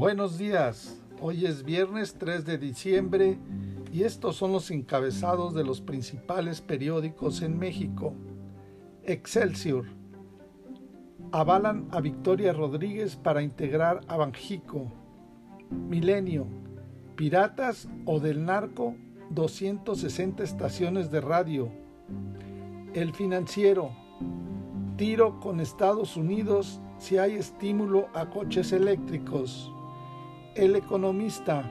Buenos días, hoy es viernes 3 de diciembre y estos son los encabezados de los principales periódicos en México. Excelsior. Avalan a Victoria Rodríguez para integrar a Banjico. Milenio. Piratas o del narco, 260 estaciones de radio. El financiero. Tiro con Estados Unidos si hay estímulo a coches eléctricos. El economista,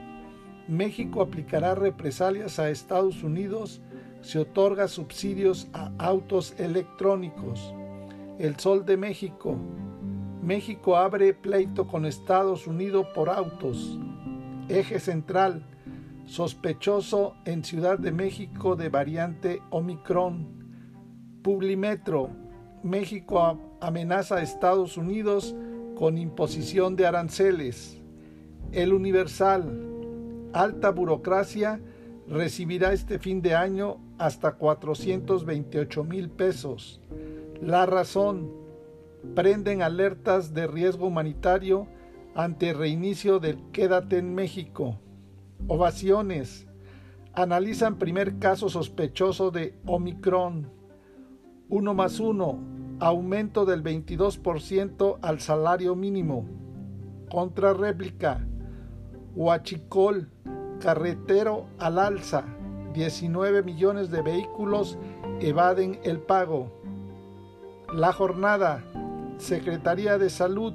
México aplicará represalias a Estados Unidos si otorga subsidios a autos electrónicos. El Sol de México, México abre pleito con Estados Unidos por autos. Eje central, sospechoso en Ciudad de México de variante Omicron. Publimetro, México amenaza a Estados Unidos con imposición de aranceles. El Universal, alta burocracia, recibirá este fin de año hasta 428 mil pesos. La razón, prenden alertas de riesgo humanitario ante reinicio del Quédate en México. Ovaciones, analizan primer caso sospechoso de Omicron. Uno más uno, aumento del 22% al salario mínimo. Contrarréplica, Huachicol, carretero al alza, 19 millones de vehículos evaden el pago. La jornada, Secretaría de Salud,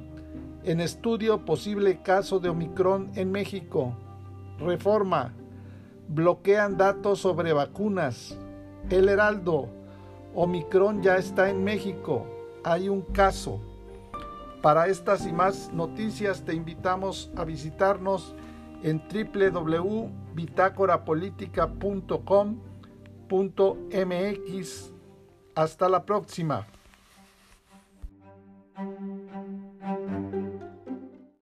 en estudio posible caso de Omicron en México. Reforma, bloquean datos sobre vacunas. El Heraldo, Omicron ya está en México. Hay un caso. Para estas y más noticias te invitamos a visitarnos en www.bitácorapolítica.com.mx. Hasta la próxima.